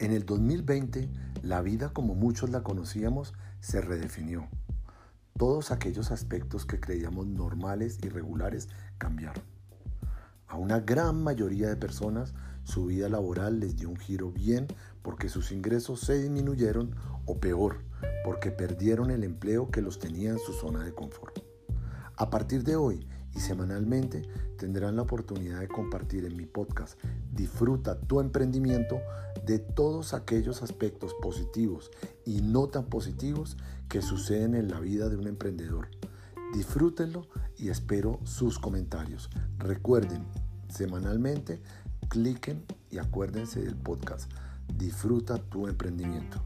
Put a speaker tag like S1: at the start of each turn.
S1: En el 2020, la vida como muchos la conocíamos se redefinió. Todos aquellos aspectos que creíamos normales y regulares cambiaron. A una gran mayoría de personas su vida laboral les dio un giro bien porque sus ingresos se disminuyeron o peor, porque perdieron el empleo que los tenía en su zona de confort. A partir de hoy y semanalmente tendrán la oportunidad de compartir en mi podcast Disfruta tu emprendimiento de todos aquellos aspectos positivos y no tan positivos que suceden en la vida de un emprendedor. Disfrútenlo y espero sus comentarios. Recuerden, semanalmente, cliquen y acuérdense del podcast. Disfruta tu emprendimiento.